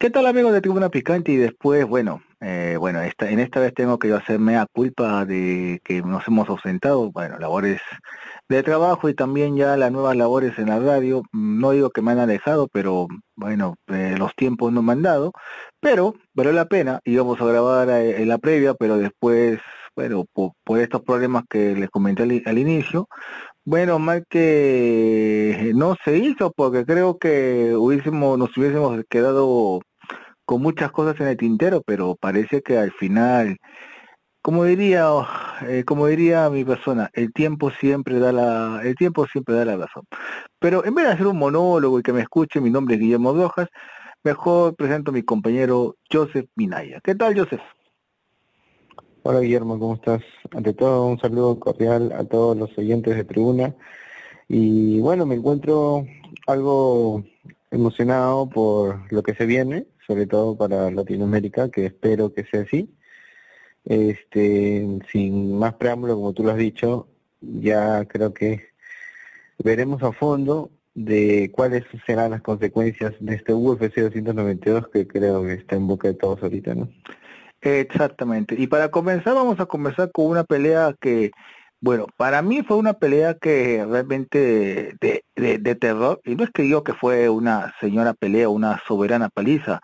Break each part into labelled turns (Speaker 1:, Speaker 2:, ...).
Speaker 1: ¿Qué tal amigos de Tribuna Picante? Y después, bueno, eh, bueno, esta, en esta vez tengo que hacerme a culpa de que nos hemos ausentado, bueno, labores de trabajo y también ya las nuevas labores en la radio. No digo que me han alejado, pero bueno, eh, los tiempos no me han dado, pero valió la pena. Íbamos a grabar eh, en la previa, pero después, bueno, por, estos problemas que les comenté al inicio, bueno, mal que no se hizo porque creo que hubiésemos, nos hubiésemos quedado con muchas cosas en el tintero, pero parece que al final, como diría, eh, como diría mi persona, el tiempo siempre da la, el tiempo siempre da la razón. Pero en vez de hacer un monólogo y que me escuche, mi nombre es Guillermo Rojas, mejor presento a mi compañero Joseph Minaya. ¿Qué tal, Joseph?
Speaker 2: Hola Guillermo, ¿cómo estás? Ante todo un saludo cordial a todos los oyentes de Tribuna. Y bueno, me encuentro algo emocionado por lo que se viene, sobre todo para Latinoamérica, que espero que sea así. Este, sin más preámbulo, como tú lo has dicho, ya creo que veremos a fondo de cuáles serán las consecuencias de este UFC 292 que creo que está en boca de todos ahorita, ¿no?
Speaker 1: Exactamente. Y para comenzar vamos a comenzar con una pelea que, bueno, para mí fue una pelea que realmente de, de, terror, y no es que digo que fue una señora pelea, una soberana paliza,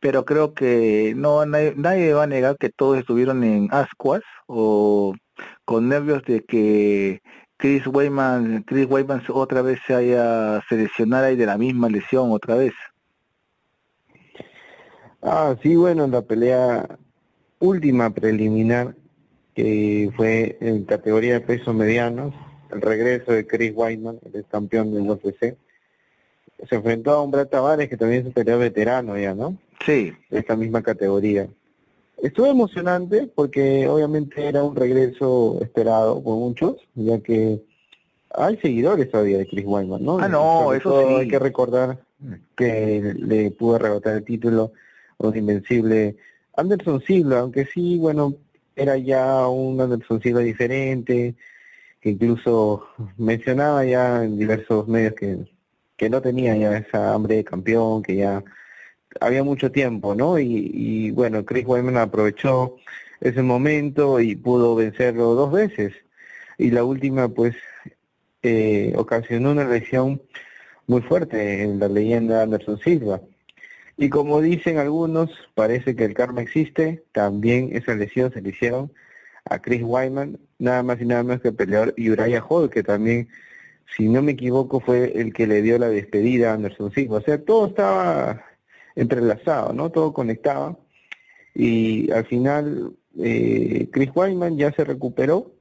Speaker 1: pero creo que no nadie, va a negar que todos estuvieron en ascuas o con nervios de que Chris Weyman, Chris Weyman otra vez se haya seleccionado y de la misma lesión otra vez.
Speaker 2: Ah, sí, bueno, en la pelea última preliminar, que fue en categoría de peso medianos, el regreso de Chris Whiteman, el campeón del UFC. Se enfrentó a un Brad Tavares que también es un peleador veterano ya, ¿no?
Speaker 1: Sí.
Speaker 2: De esta misma categoría. Estuvo emocionante porque obviamente era un regreso esperado por muchos, ya que hay seguidores todavía de Chris Weidman, ¿no?
Speaker 1: Ah, no, eso sí.
Speaker 2: Hay que recordar que le pudo arrebatar el título a un invencible Anderson Silva, aunque sí, bueno, era ya un Anderson Silva diferente, que incluso mencionaba ya en diversos medios que, que no tenía ya esa hambre de campeón, que ya había mucho tiempo, ¿no? Y, y bueno, Chris Weidman aprovechó ese momento y pudo vencerlo dos veces. Y la última, pues, eh, ocasionó una lesión muy fuerte en la leyenda Anderson Silva. Y como dicen algunos, parece que el karma existe, también esa lesión se le hicieron a Chris Wyman, nada más y nada más que el peleador Uriah Hall, que también, si no me equivoco, fue el que le dio la despedida a Anderson Silva. O sea, todo estaba entrelazado, ¿no? Todo conectaba. Y al final, eh, Chris Wyman ya se recuperó,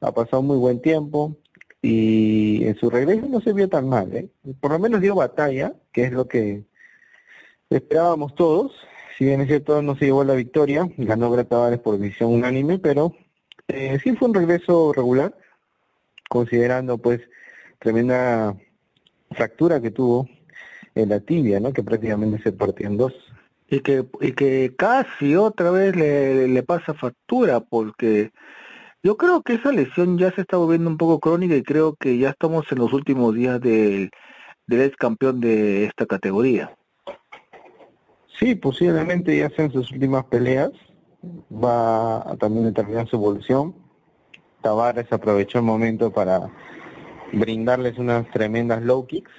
Speaker 2: ha pasado muy buen tiempo, y en su regreso no se vio tan mal, ¿eh? Por lo menos dio batalla, que es lo que esperábamos todos. Si bien es cierto, no se llevó la victoria, ganó Brett por decisión unánime, pero eh, sí fue un regreso regular, considerando pues tremenda fractura que tuvo en la tibia, ¿no? Que prácticamente se partió en dos.
Speaker 1: Y que, y que casi otra vez le, le pasa factura, porque yo creo que esa lesión ya se está volviendo un poco crónica y creo que ya estamos en los últimos días del, del ex campeón de esta categoría.
Speaker 2: Sí, posiblemente ya sean sus últimas peleas. Va a también determinar su evolución. Tavares aprovechó el momento para brindarles unas tremendas low kicks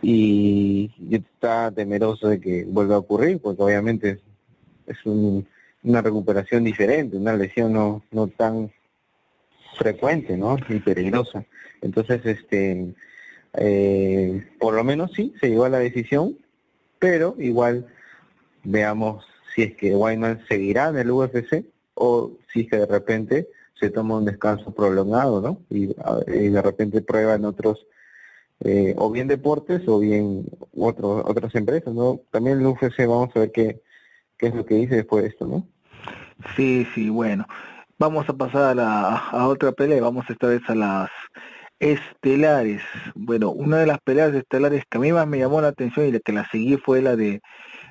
Speaker 2: y está temeroso de que vuelva a ocurrir porque obviamente es una recuperación diferente, una lesión no, no tan frecuente, ¿no? Y peligrosa. Entonces, este, eh, por lo menos sí, se llegó a la decisión, pero igual veamos si es que Wyman seguirá en el UFC o si es que de repente se toma un descanso prolongado, ¿no? Y, de repente prueba en otros eh, o bien deportes o bien otro, otras empresas, ¿no? También el UFC vamos a ver qué, qué es lo que dice después de esto, ¿no?
Speaker 1: Sí, sí, bueno. Vamos a pasar a, a otra pelea, vamos esta vez a las estelares. Bueno, una de las peleas estelares que a mí más me llamó la atención y la que la seguí fue la de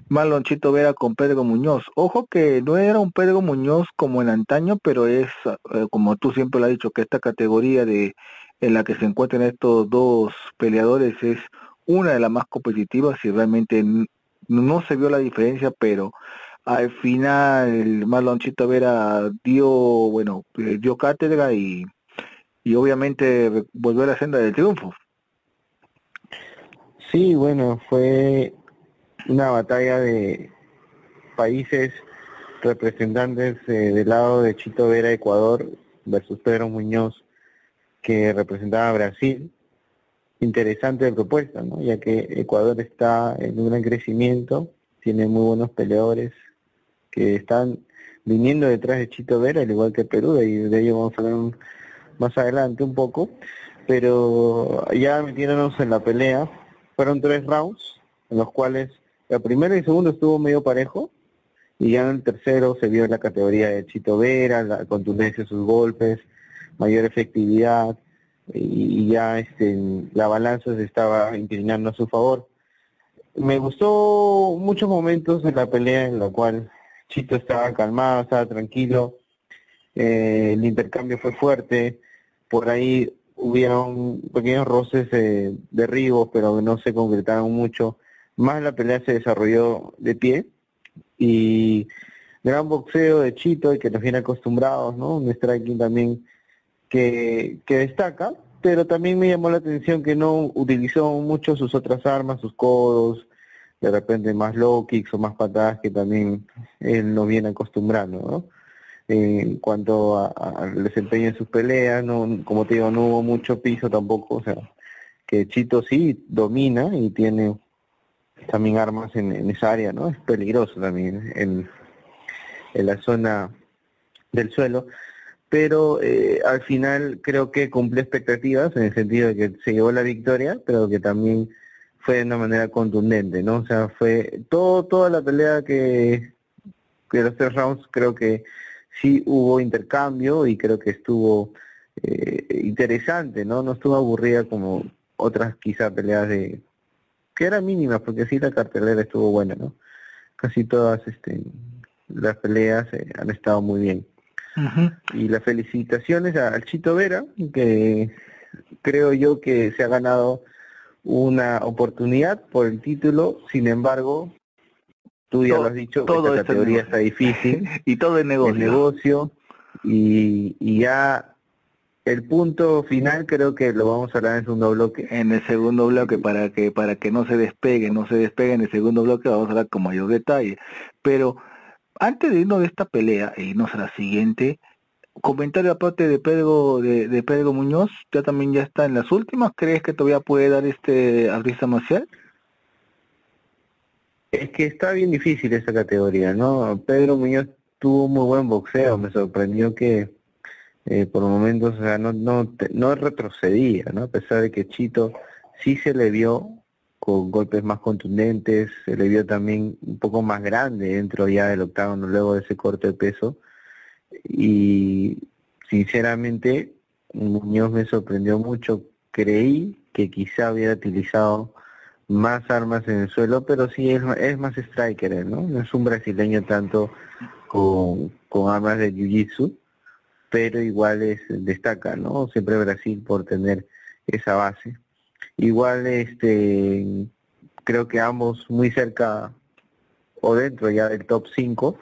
Speaker 1: Malonchito Vera con Pedro Muñoz. Ojo que no era un Pedro Muñoz como en antaño, pero es, eh, como tú siempre lo has dicho, que esta categoría de en la que se encuentran estos dos peleadores es una de las más competitivas y realmente no se vio la diferencia, pero al final Marlonchito Vera dio, bueno, eh, dio cátedra y, y obviamente volvió a la senda del triunfo.
Speaker 2: Sí, bueno, fue una batalla de países representantes eh, del lado de Chito Vera, Ecuador, versus Pedro Muñoz, que representaba a Brasil. Interesante propuesta, ¿no? ya que Ecuador está en un gran crecimiento, tiene muy buenos peleadores que están viniendo detrás de Chito Vera, al igual que Perú, y de ello vamos a hablar más adelante un poco. Pero ya metiéndonos en la pelea, fueron tres rounds, en los cuales el primero y segundo estuvo medio parejo, y ya en el tercero se vio la categoría de Chito Vera, la contundencia de sus golpes, mayor efectividad y, ya este, la balanza se estaba inclinando a su favor. Me gustó muchos momentos en la pelea en la cual Chito estaba calmado, estaba tranquilo, eh, el intercambio fue fuerte, por ahí hubieron pequeños roces de derribos, pero no se concretaron mucho. Más la pelea se desarrolló de pie y gran boxeo de Chito y que nos viene acostumbrados, ¿no? Un striking también que, que destaca, pero también me llamó la atención que no utilizó mucho sus otras armas, sus codos, de repente más low kicks o más patadas que también él nos viene acostumbrando, ¿no? En cuanto al desempeño en sus peleas, no, como te digo, no hubo mucho piso tampoco, o sea, que Chito sí domina y tiene también armas en, esa área, ¿no? Es peligroso también en, en la zona del suelo pero eh, al final creo que cumplió expectativas en el sentido de que se llevó la victoria, pero que también fue de una manera contundente, ¿no? O sea, fue todo toda la pelea que, que los tres rounds creo que sí hubo intercambio y creo que estuvo eh, interesante, ¿no? No estuvo aburrida como otras quizá peleas de que eran mínimas, porque sí la cartelera estuvo buena, ¿no? Casi todas este, las peleas eh, han estado muy bien. Y las felicitaciones al Chito Vera, que creo yo que se ha ganado una oportunidad por el título, sin embargo, tú ya lo has dicho,
Speaker 1: todo
Speaker 2: esta categoría está difícil.
Speaker 1: y todo es negocio.
Speaker 2: negocio y, y ya el punto final creo que lo vamos a hablar en el segundo bloque.
Speaker 1: En el segundo bloque para que para que no se despegue, no se despegue en el segundo bloque vamos a hablar con mayor detalle. Pero antes de irnos de esta pelea e irnos a la siguiente, comentario aparte de Pedro de, de, Pedro Muñoz, ya también ya está en las últimas, ¿crees que todavía puede dar este artista marcial?
Speaker 2: Es que está bien difícil esa categoría, ¿no? Pedro Muñoz tuvo muy buen boxeo, me sorprendió que eh, por momentos o no, no, no retrocedía, ¿no? A pesar de que Chito sí se le vio con golpes más contundentes, se le vio también un poco más grande dentro ya del octágono luego de ese corte de peso y sinceramente Muñoz me sorprendió mucho, creí que quizá hubiera utilizado más armas en el suelo, pero sí es, es más striker, ¿no? No es un brasileño tanto con, con armas de jiu-jitsu, pero igual es, destaca, ¿no? Siempre Brasil por tener esa base. Igual este creo que ambos muy cerca o dentro ya del top 5.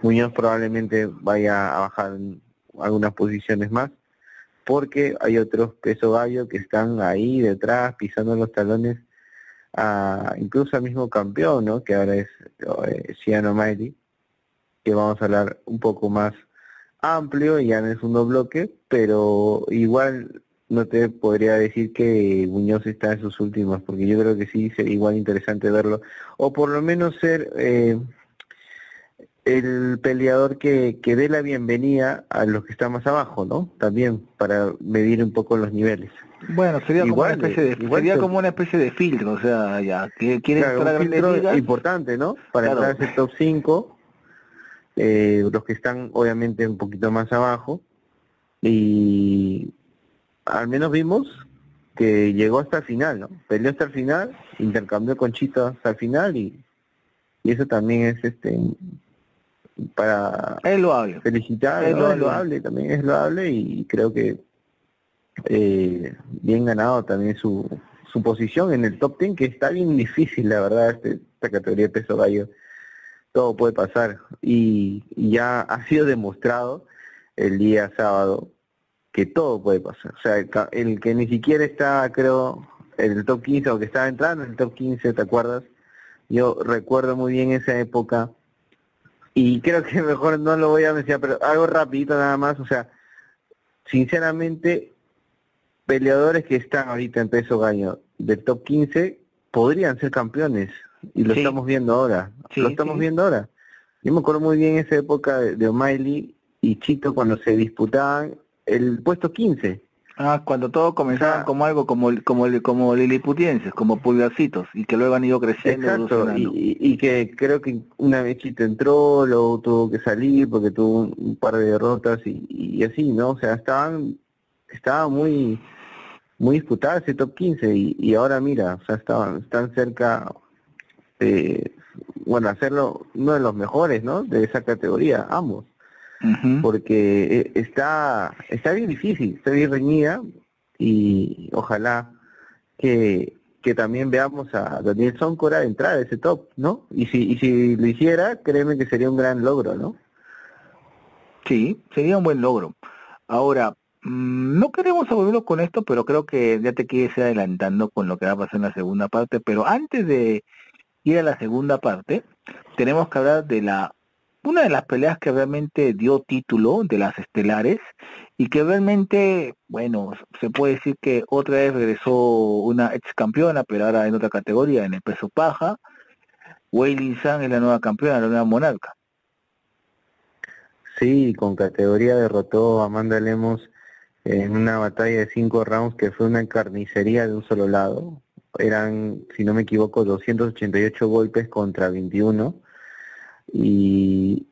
Speaker 2: Muñoz probablemente vaya a bajar algunas posiciones más porque hay otros peso gallo que están ahí detrás pisando los talones a incluso al mismo campeón, ¿no? Que ahora es eh, Ciano Miley, que vamos a hablar un poco más amplio ya en el segundo bloque, pero igual no te podría decir que Muñoz está en sus últimas, porque yo creo que sí sería igual interesante verlo, o por lo menos ser, eh, el peleador que, que dé la bienvenida a los que están más abajo, ¿no? También para medir un poco los niveles.
Speaker 1: Bueno, sería como una especie de sería como una especie de filtro, o sea, ya que quieren
Speaker 2: claro, un filtro importante, ¿no? Para entrar a ese top 5, eh, los que están obviamente un poquito más abajo y al menos vimos que llegó hasta el final, ¿no? Peleó hasta el final, intercambió con Chito hasta el final y, y eso también es este para
Speaker 1: es loable.
Speaker 2: felicitar, es, loable. también es loable y creo que eh, bien ganado también su, su posición en el top 10, que está bien difícil, la verdad, este, esta categoría de peso gallo. Todo puede pasar y, ya ha sido demostrado el día sábado que todo puede pasar. O sea, el, que ni siquiera está, creo, en el top 15 o que estaba entrando en el top 15, ¿te acuerdas? Yo recuerdo muy bien esa época y creo que mejor no lo voy a mencionar, pero algo rapidito nada más, o sea, sinceramente, peleadores que están ahorita en peso gallo del top 15 podrían ser campeones y lo estamos viendo ahora, lo estamos viendo ahora. Yo me acuerdo muy bien esa época de, de O'Malley y Chito cuando se disputaban el puesto 15
Speaker 1: Ah, cuando todo comenzaba como algo como como como liliputienses, como pulgarcitos, y que luego han ido creciendo.
Speaker 2: Exacto, y, y, que creo que una vez Chito entró, luego tuvo que salir porque tuvo un, par de derrotas y, y, así, ¿no? O sea, estaban, estaba muy muy disputada ese top 15 y, y ahora mira, o sea, estaban, están cerca, eh, bueno, hacerlo uno de los mejores, ¿no? De esa categoría, ambos porque eh, está, está bien difícil, está bien reñida y ojalá que, que también veamos a Daniel Soncora entrar a ese top, ¿no? Y si, y si lo hiciera, créeme que sería un gran logro, ¿no?
Speaker 1: Sí, sería un buen logro. Ahora, mm, no queremos aburrirlo con esto, pero creo que ya te quieres ir adelantando con lo que va a pasar en la segunda parte. Pero antes de ir a la segunda parte, tenemos que hablar de la una de las peleas que realmente dio título de las estelares y que realmente, bueno, se puede decir que otra vez regresó una ex campeona, pero ahora en otra categoría, en el peso paja. Weili San es la nueva campeona, la nueva monarca.
Speaker 2: Sí, con categoría derrotó a Amanda Lemos en una batalla de cinco rounds que fue una carnicería de un solo lado. Eran, si no me equivoco, 288 golpes contra 21 y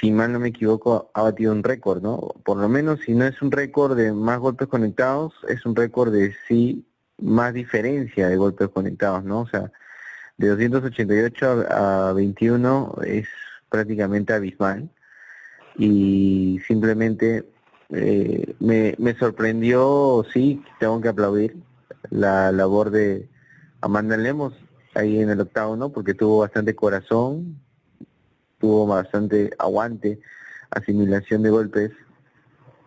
Speaker 2: si mal no me equivoco ha batido un récord, ¿no? Por lo menos si no es un récord de más golpes conectados, es un récord de sí más diferencia de golpes conectados, ¿no? O sea, de 288 a, 21 es prácticamente abismal y simplemente eh, me, me sorprendió, sí, tengo que aplaudir la labor de Amanda Lemos ahí en el octavo, ¿no? Porque tuvo bastante corazón, tuvo bastante aguante, asimilación de golpes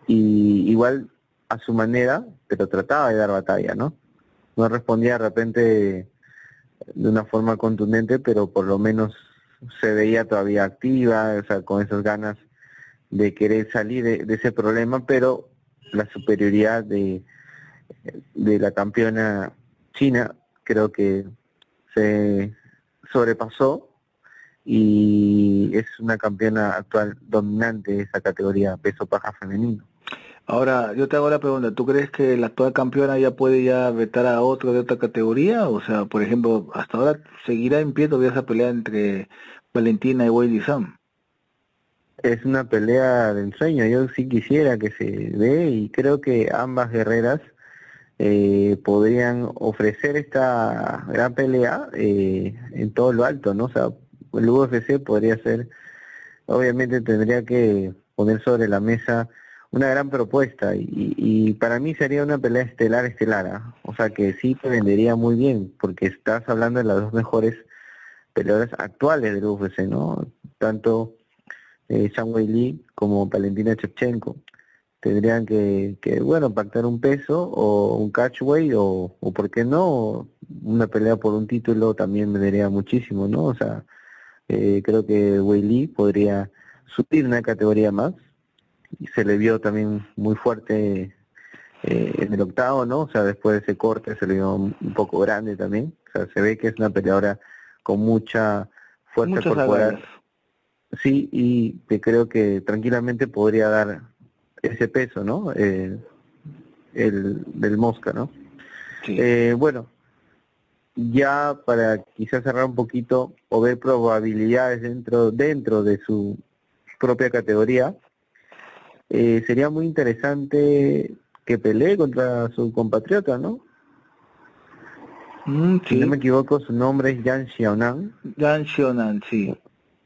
Speaker 2: y igual a su manera, pero trataba de dar batalla, ¿no? No respondía de repente de una forma contundente, pero por lo menos se veía todavía activa, o sea, con esas ganas de querer salir de, ese problema, pero la superioridad de, de la campeona china creo que se sobrepasó y es una campeona actual dominante de esa categoría peso paja femenino.
Speaker 1: Ahora, yo te hago la pregunta, ¿tú crees que la actual campeona ya puede ya vetar a otro de otra categoría? O sea, por ejemplo, hasta ahora seguirá en pie todavía esa pelea entre Valentina y Willy Sam.
Speaker 2: Es una pelea de ensueño, yo sí quisiera que se dé y creo que ambas guerreras eh, podrían ofrecer esta gran pelea eh, en todo lo alto, ¿no? O sea, el UFC podría ser, obviamente tendría que poner sobre la mesa una gran propuesta y, para mí sería una pelea estelar estelar, ¿ah? o sea que sí te vendería muy bien porque estás hablando de las dos mejores peleadoras actuales del UFC, ¿no? Tanto eh, Wei Lee como Valentina Shevchenko tendrían que, que, bueno, pactar un peso o un catchway o, o, ¿por qué no? Una pelea por un título también me daría muchísimo, ¿no? O sea, eh, creo que Wei podría subir una categoría más y se le vio también muy fuerte eh, en el octavo, ¿no? O sea, después de ese corte se le vio un poco grande también. O sea, se ve que es una peleadora con mucha fuerza corporal. sí, y que creo que tranquilamente podría dar ese peso, ¿no? Eh, el del Mosca, ¿no? Eh, bueno, ya para quizás cerrar un poquito o ver probabilidades dentro dentro de su propia categoría, eh, sería muy interesante que pelee contra su compatriota, ¿no? Mm, si no me equivoco, su nombre es Yan Xiaonan.
Speaker 1: Yan Xiaonan, sí.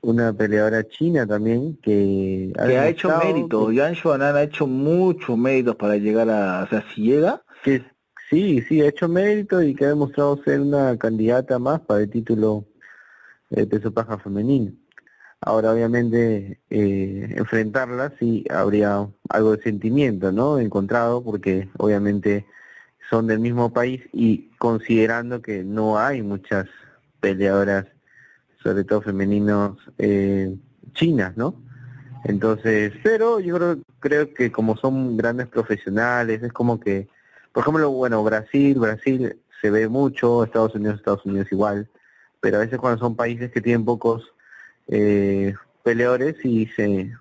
Speaker 2: Una peleadora china también que
Speaker 1: ha, que ha hecho mérito. Yan Xiaonan ha hecho muchos méritos para llegar a, o sea, si llega.
Speaker 2: Que sí, sí, ha hecho mérito y que ha demostrado ser una candidata más para el título de peso paja femenino. Ahora, obviamente, eh, enfrentarla sí habría algo de sentimiento, ¿no? Encontrado, porque obviamente son del mismo país y considerando que no hay muchas peleadoras, sobre todo femeninos, eh, chinas, ¿no? Entonces, pero yo creo, creo que como son grandes profesionales, es como que, por ejemplo, bueno, Brasil, Brasil se ve mucho, Estados Unidos, Estados Unidos igual, pero a veces cuando son países que tienen pocos eh, peleadores y se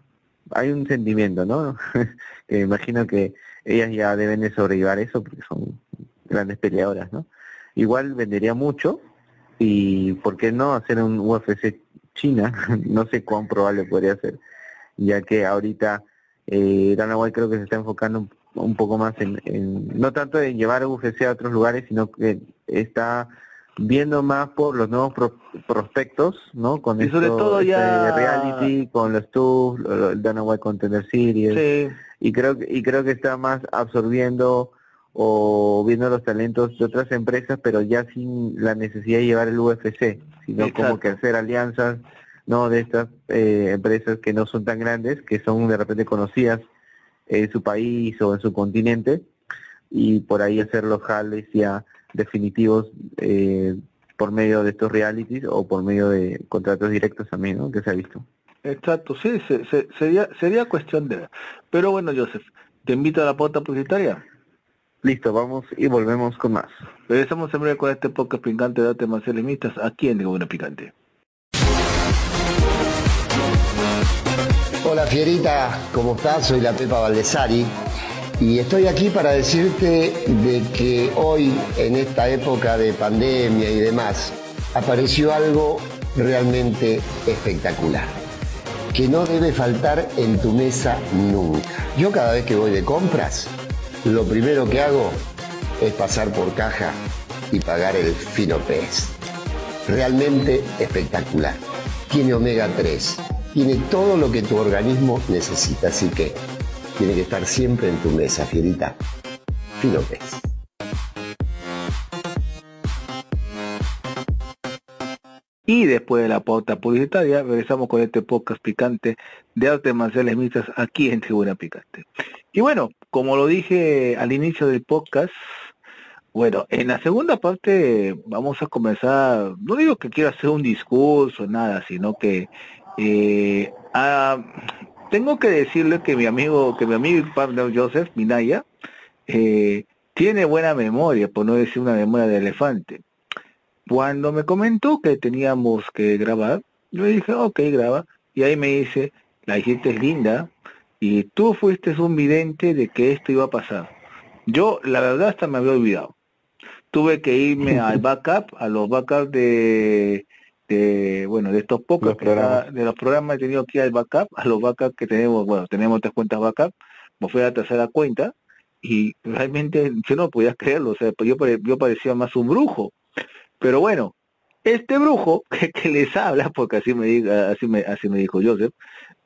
Speaker 2: hay un sentimiento, ¿no? que imagino que ellas ya deben de sobrellevar eso porque son grandes peleadoras, ¿no? Igual vendería mucho y ¿por qué no hacer un UFC China? no sé cuán probable podría ser, ya que ahorita eh, Dana White creo que se está enfocando un, poco más en, en, no tanto en llevar UFC a otros lugares, sino que está viendo más por los nuevos prospectos, ¿no? Con
Speaker 1: y sobre todo este ya
Speaker 2: reality, con los tours, Dana White Contender Series, y creo y creo que está más absorbiendo o viendo los talentos de otras empresas, pero ya sin la necesidad de llevar el UFC, sino como que hacer alianzas, no de estas eh, empresas que no son tan grandes, que son de repente conocidas en su país o en su continente, y por ahí hacer los jales ya definitivos eh, por medio de estos realities o por medio de contratos directos también, ¿no? Que se ha visto.
Speaker 1: Exacto, sí, sería, sería cuestión de... Pero bueno, Joseph, te invito a la pauta publicitaria.
Speaker 2: Listo, vamos y volvemos con más.
Speaker 1: Regresamos en breve con este podcast picante de temas Marciales aquí en Tribuna Picante.
Speaker 3: Hola Fierita, ¿cómo estás? Soy la Pepa Valdesari y estoy aquí para decirte de que hoy, en esta época de pandemia y demás, apareció algo realmente espectacular, que no debe faltar en tu mesa nunca. Yo cada vez que voy de compras, lo primero que hago es pasar por caja y pagar el fino pez. Realmente espectacular. Tiene omega 3, tiene todo lo que tu organismo necesita, así que tiene que estar siempre en tu mesa, fierita. Fino
Speaker 1: Y después de la pauta publicitaria, regresamos con este podcast picante de artes marciales mixtas aquí en Tribuna Picante. Y bueno, como lo dije al inicio del podcast, bueno, en la segunda parte vamos a comenzar, no digo que quiera hacer un discurso, nada, sino que eh, tengo que decirle que mi amigo, que mi amigo y partner Joseph Minaya, eh, tiene buena memoria, por no decir una memoria de elefante. Cuando me comentó que teníamos que grabar, yo le dije, ok, graba. Y ahí me dice, la hiciste es linda y tú fuiste un vidente de que esto iba a pasar. Yo, la verdad, hasta me había olvidado. Tuve que irme al backup, a los backups de de bueno de estos pocos de los programas he tenido que ir al backup a los backups que tenemos bueno tenemos tres cuentas backup me fui a la tercera cuenta y realmente yo no podía creerlo o sea yo, yo parecía más un brujo pero bueno este brujo que, les habla porque así me diga así me así me dijo Joseph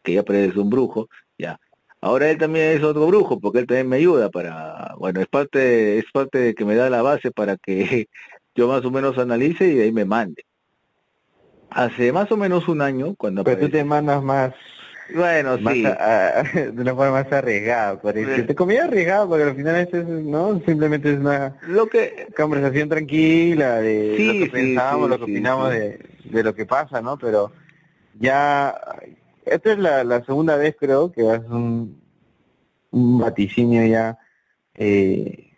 Speaker 1: que ya parece un brujo ya. Ahora él también es otro brujo porque él también me ayuda para bueno es parte es parte de que me da la base para que yo más o menos analice y de ahí me mande. Hace más o menos un año, cuando...
Speaker 2: Pero tú te mandas más...
Speaker 1: Bueno, sí.
Speaker 2: de una forma más arriesgada, parece. Te comía arriesgado porque al final es, ¿no? Simplemente es una
Speaker 1: lo que...
Speaker 2: conversación tranquila de lo que pensamos, lo que opinamos de, de, lo que pasa, ¿no? Pero ya... Esta es la, la segunda vez, creo, que haces un, un vaticinio ya... Eh,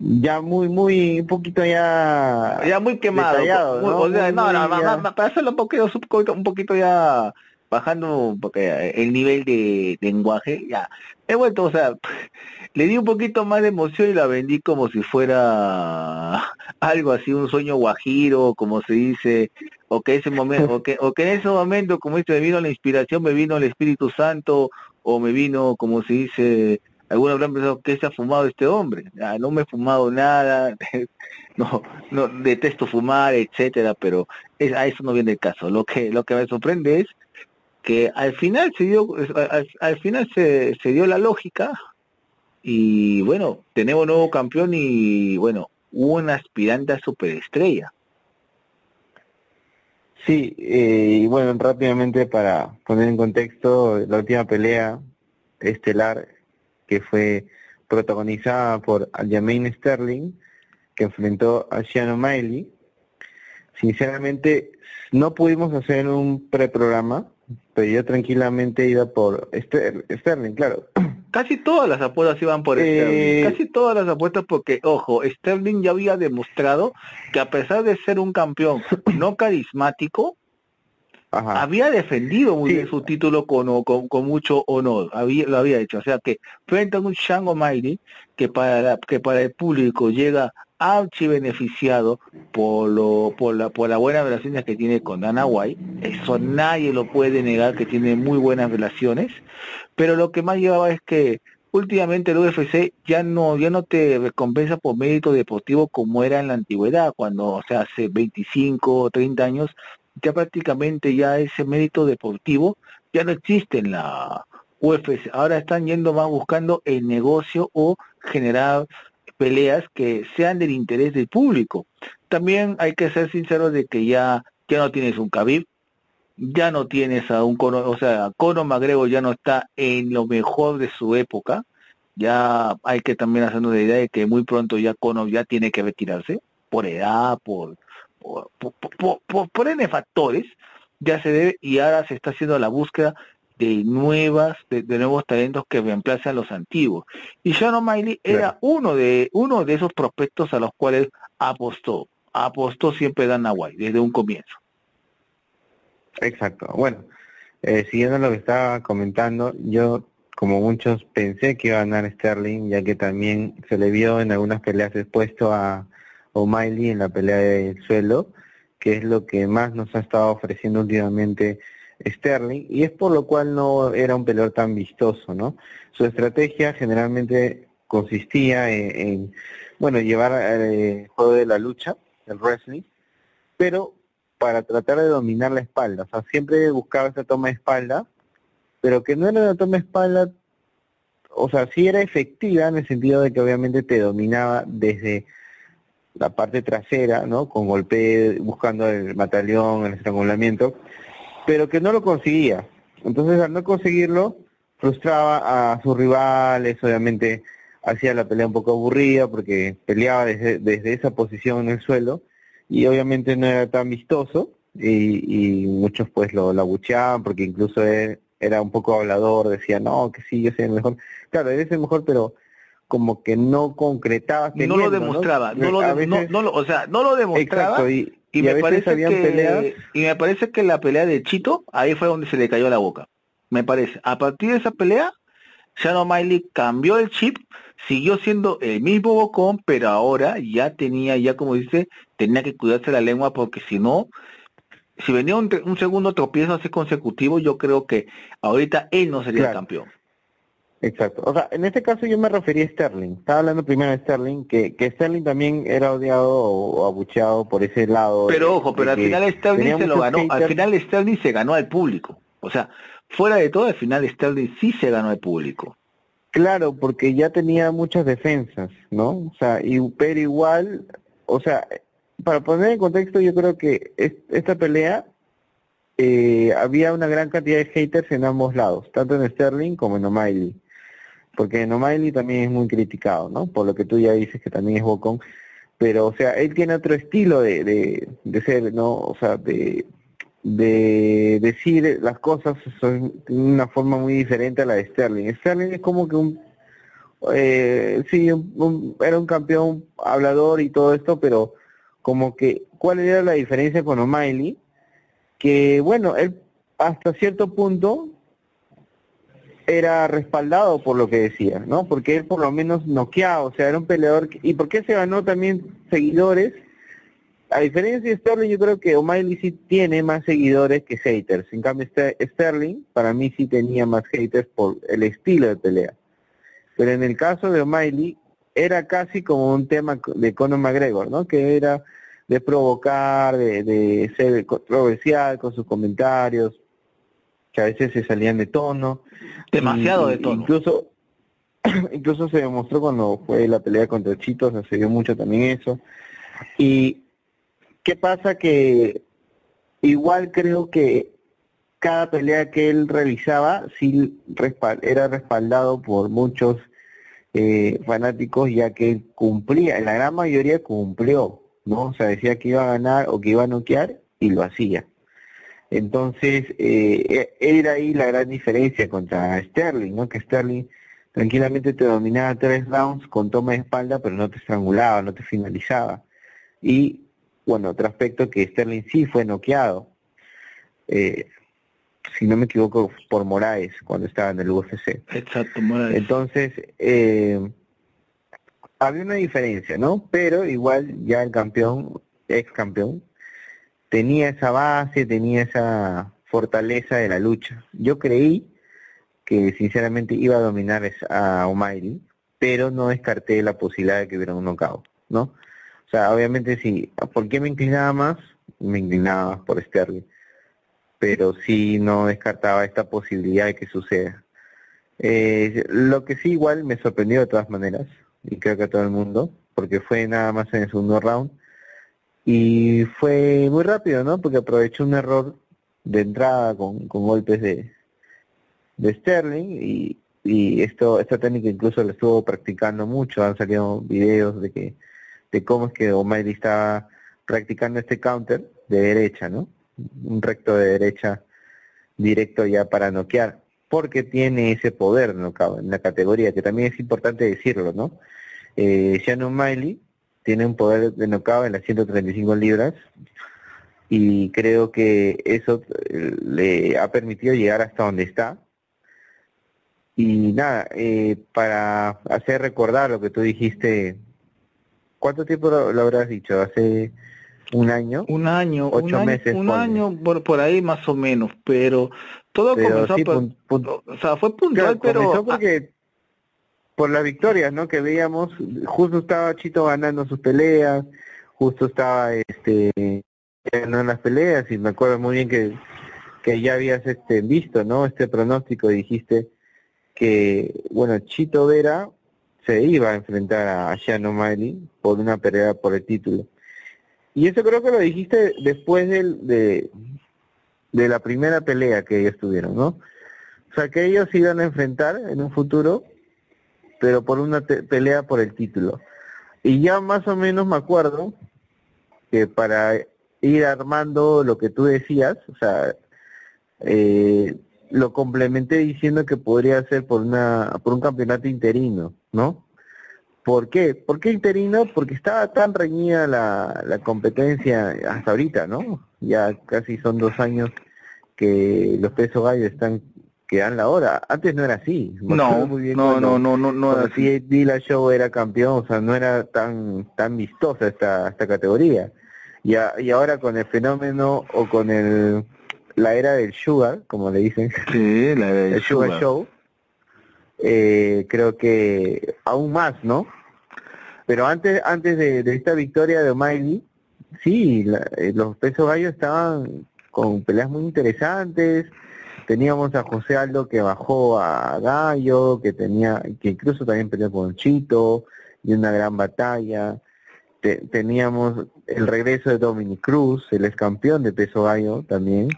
Speaker 2: ya muy, muy, un poquito ya...
Speaker 1: Ya muy quemado.
Speaker 2: ¿no?
Speaker 1: no, no, para hacerlo un poquito, un poquito ya bajando porque el nivel de, lenguaje, ya, he vuelto, o sea, le di un poquito más de emoción y la vendí como si fuera algo así, un sueño guajiro, como se dice, o que ese momento, o que, o que en ese momento, como dice, me vino la inspiración, me vino el Espíritu Santo, o me vino, como se dice, algunos habrán pensado que se ha fumado este hombre. ya no me he fumado nada, no, no detesto fumar, etcétera, pero es, a eso no viene el caso. Lo que, lo que me sorprende es que al final se dio, al, final se, se dio la lógica y bueno, tenemos nuevo campeón y bueno, un aspirante a superestrella.
Speaker 2: Sí, eh, y bueno, rápidamente para poner en contexto, la última pelea estelar que fue protagonizada por Aljamain Sterling, que enfrentó a Sean O'Malley. Sinceramente, no pudimos hacer un preprograma, pero yo tranquilamente iba por Sterling, claro.
Speaker 1: Casi todas las apuestas iban por Sterling, eh, casi todas las apuestas porque, ojo, Sterling ya había demostrado que a pesar de ser un campeón no carismático, había defendido muy bien su título con, con, mucho honor, había, lo había hecho, o sea que frente a un Shango Mighty que para, que para el público llega archi beneficiado por lo por la por la buena relaciones que tiene con Dana White. Eso nadie lo puede negar que tiene muy buenas relaciones. Pero lo que más llevaba es que últimamente el UFC ya no ya no te recompensa por mérito deportivo como era en la antigüedad cuando o sea hace 25 o 30 años ya prácticamente ya ese mérito deportivo ya no existe en la UFC ahora están yendo más buscando el negocio o generar peleas que sean del interés del público. También hay que ser sinceros de que ya, ya no tienes un Khabib, ya no tienes a un Conor, o sea, Conor McGregor ya no está en lo mejor de su época, ya hay que también hacernos la idea de que muy pronto ya Conor ya tiene que retirarse, por edad, por, por, por, por, por N factores, ya se debe, y ahora se está haciendo la búsqueda de nuevas, de, nuevos talentos que reemplazan los antiguos. Y Sean O'Malley era uno de, uno de esos prospectos a los cuales apostó. Apostó siempre Dan White, desde un comienzo.
Speaker 2: Exacto. Bueno, eh, siguiendo lo que estaba comentando, yo como muchos pensé que iba a ganar Sterling, ya que también se le vio en algunas peleas expuesto a O'Malley en la pelea del suelo, que es lo que más nos ha estado ofreciendo últimamente Sterling, y es por lo cual no era un peleador tan vistoso, ¿no? Su estrategia generalmente consistía en, bueno, llevar eh, el juego de la lucha, el wrestling, pero para tratar de dominar la espalda, o sea, siempre buscaba esa toma de espalda, pero que no era una toma de espalda, o sea, sí era efectiva en el sentido de que obviamente te dominaba desde la parte trasera, ¿no? Con golpe, buscando el batallón, el estrangulamiento, pero que no lo conseguía. Entonces, al no conseguirlo, frustraba a sus rivales, obviamente hacía la pelea un poco aburrida porque peleaba desde, desde esa posición en el suelo y obviamente no era tan vistoso y, muchos pues lo, lo abucheaban porque incluso él era un poco hablador, decía, no, que sí, yo soy el mejor. Claro, él es el mejor, pero como que no concretaba.
Speaker 1: no lo demostraba, ¿no? lo, no, o sea, no lo demostraba. y, y, me parece que y me parece que la pelea de Chito ahí fue donde se le cayó la boca me parece. A partir de esa pelea Shannon Miley cambió el chip siguió siendo el mismo bocón pero ahora ya tenía ya como dice tenía que cuidarse la lengua porque si no si venía un, segundo tropiezo así consecutivo yo creo que ahorita él no sería el campeón
Speaker 2: Exacto. O sea, en este caso yo me refería a Sterling. Estaba hablando primero de Sterling, que, que Sterling también era odiado o, abucheado por ese lado.
Speaker 1: Pero ojo, pero al final Sterling se lo ganó. Al final Sterling se ganó al público. O sea, fuera de todo, al final Sterling sí se ganó al público.
Speaker 2: Claro, porque ya tenía muchas defensas, ¿no? O sea, y, pero igual, o sea, para poner en contexto, yo creo que esta pelea eh, había una gran cantidad de haters en ambos lados, tanto en Sterling como en O'Malley porque Nomaili también es muy criticado, ¿no? Por lo que tú ya dices que también es bocón, pero o sea, él tiene otro estilo de, de, de ser, ¿no? O sea, de, de decir las cosas de una forma muy diferente a la de Sterling. Sterling es como que un, eh, sí, era un campeón hablador y todo esto, pero como que, ¿cuál era la diferencia con O'Malley? Que, bueno, él hasta cierto punto era respaldado por lo que decía, ¿no? Porque él por lo menos noqueado, o sea, era un peleador. ¿Y por qué se ganó también seguidores? A diferencia de Sterling, yo creo que O'Malley sí tiene más seguidores que haters. En cambio, Sterling, para mí sí tenía más haters por el estilo de pelea. Pero en el caso de O'Malley, era casi como un tema de Conor McGregor, ¿no? Que era de provocar, de, de ser controversial con sus comentarios, que a veces se salían de tono.
Speaker 4: Demasiado de tono.
Speaker 2: Incluso, incluso se demostró cuando fue la pelea contra Chito, se dio mucho también eso. Y qué pasa que igual creo que cada pelea que él realizaba sí era respaldado por muchos eh, fanáticos ya que él cumplía, en la gran mayoría cumplió, ¿no? O sea, decía que iba a ganar o que iba a noquear y lo hacía. Entonces, eh, e, era ahí la gran diferencia contra Sterling, ¿no? Que Sterling tranquilamente te dominaba tres rounds con toma de espalda, pero no te estrangulaba, no te finalizaba. Y, bueno, otro aspecto que Sterling sí fue noqueado, eh, si no me equivoco, por Moraes cuando estaba en el UFC.
Speaker 4: Exacto, Moraes.
Speaker 2: Entonces, eh, había una diferencia, ¿no? Pero igual ya el campeón, ex campeón, tenía esa base, tenía esa fortaleza de la lucha. Yo creí que sinceramente iba a dominar a O'Malley, pero no descarté la posibilidad de que hubiera un knockout, ¿no? O sea, obviamente sí, ¿por qué me inclinaba más? Me inclinaba más por Sterling, pero sí no descartaba esta posibilidad de que suceda. Eh, lo que sí igual me sorprendió de todas maneras, y creo que a todo el mundo, porque fue nada más en el segundo round, y fue muy rápido, ¿no? Porque aprovechó un error de entrada con, con golpes de, de Sterling y, y esto esta técnica incluso la estuvo practicando mucho, han salido videos de que de cómo es que O'Malley estaba practicando este counter de derecha, ¿no? Un recto de derecha directo ya para noquear, porque tiene ese poder ¿no? en la categoría, que también es importante decirlo, ¿no? Eh, Shannon Miley tiene un poder de knockout en las 135 libras y creo que eso eh, le ha permitido llegar hasta donde está. Y nada, eh, para hacer recordar lo que tú dijiste, ¿cuánto tiempo lo, habrás dicho? ¿Hace un año?
Speaker 4: Un año,
Speaker 2: ocho
Speaker 4: un
Speaker 2: meses.
Speaker 4: un año por, por ahí más o menos, pero todo comenzó, por, o sea, fue puntual, pero...
Speaker 2: porque por las victorias, ¿no? Que veíamos, justo estaba Chito ganando sus peleas, justo estaba este ganando las peleas y me acuerdo muy bien que, que ya habías este visto, ¿no? Este pronóstico dijiste que bueno, Chito Vera se iba a enfrentar a Shannon Miley por una pelea por el título. Y eso creo que lo dijiste después de, de la primera pelea que ellos tuvieron, ¿no? O sea, que ellos iban a enfrentar en un futuro pero por una pelea por el título. Y ya más o menos me acuerdo que para ir armando lo que tú decías, o sea, eh, lo complementé diciendo que podría ser por una por un campeonato interino, ¿no? ¿Por qué? ¿Por qué interino? Porque estaba tan reñida la, la competencia hasta ahorita, ¿no? Ya casi son dos años que los pesos gallos están que dan la hora. Antes no era así.
Speaker 4: No, no, no, no, no, no, era
Speaker 2: así. la Show era campeón, o sea, no era tan tan vistosa esta esta categoría. Y, y ahora con el fenómeno o con el la era del Sugar, como le dicen,
Speaker 4: sí, la era del
Speaker 2: el Sugar, Show, eh, creo que aún más, ¿no? Pero antes antes de, esta victoria de O'Malley, sí, eh, los pesos gallos estaban con peleas muy interesantes, teníamos a José Aldo que bajó a Gallo, que tenía, que incluso también peleó con Chito, y una gran batalla. teníamos el regreso de Dominic Cruz, el ex campeón de peso gallo también.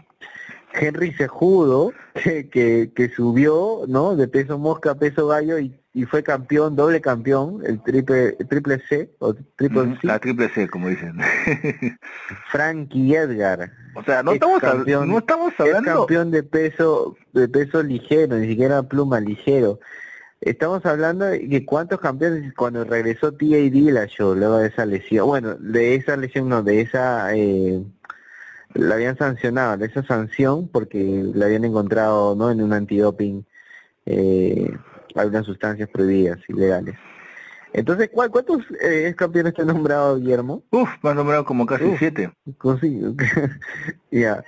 Speaker 2: Henry Sejudo, que, que, subió, ¿no? De peso mosca a peso gallo y, y fue campeón, doble campeón, el triple, triple C, o triple
Speaker 4: C. La triple C, como dicen.
Speaker 2: Frankie Edgar.
Speaker 4: O sea, no estamos, no estamos hablando...
Speaker 2: campeón de peso, de peso ligero, ni siquiera pluma ligero. Estamos hablando de cuántos campeones cuando regresó T.A.D. la show, luego de esa lesión, bueno, de esa lesión no, de esa... Eh, la habían sancionado, esa sanción porque la habían encontrado no en un antidoping eh, algunas sustancias prohibidas, ilegales. Entonces, ¿cuántos eh, campeones te han nombrado, Guillermo?
Speaker 1: Uf, me han nombrado como casi siete.
Speaker 2: ya.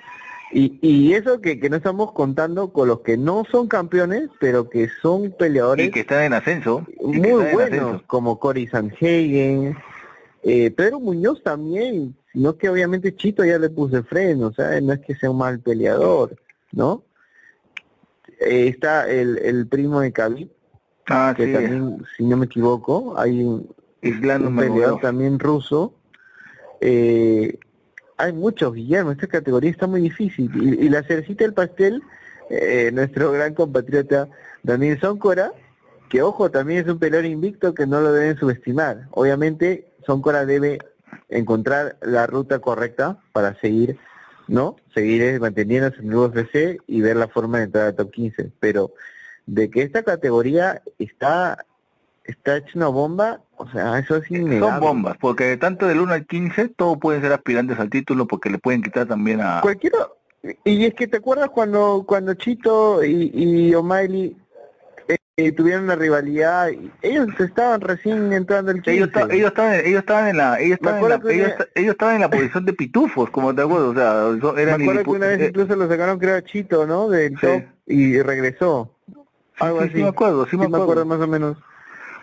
Speaker 2: Y, y eso que, que no estamos contando con los que no son campeones, pero que son peleadores.
Speaker 1: Y que están en ascenso.
Speaker 2: Muy buenos, como Cory Sanhagen. Eh, Pedro Muñoz también, no que obviamente Chito ya le puse freno, o sea, no es que sea un mal peleador, ¿no? Eh, está el, el primo de Khabib, ah, que también, si no me equivoco, hay un, un peleador también ruso. Eh, hay muchos, Guillermo, esta categoría está muy difícil. Y, la cerecita del pastel, eh, nuestro gran compatriota Daniel Soncora, que ojo, también es un peleador invicto que no lo deben subestimar. Obviamente, Soncora debe encontrar la ruta correcta para seguir, ¿no? Seguir manteniéndose en el UFC y ver la forma de entrar al top 15. Pero de que esta categoría está está hecha una bomba, o sea, eso es innegable.
Speaker 1: Son bombas, porque tanto del 1 al 15 todos pueden ser aspirantes al título porque le pueden quitar también a...
Speaker 2: Cualquiera, y es que te acuerdas cuando cuando Chito y, y O'Malley eh, tuvieron una rivalidad, ellos estaban recién entrando el 15.
Speaker 1: Ellos, ellos, estaban, ellos estaban en la, ellos estaban en la, ellos, ellos, estaban en la posición de pitufos, como te acuerdo, o sea,
Speaker 2: eran Me acuerdo que una vez eh, incluso lo sacaron que era Chito, ¿no? Del top y regresó. Algo así.
Speaker 1: Sí me acuerdo, sí, me acuerdo.
Speaker 2: más o menos.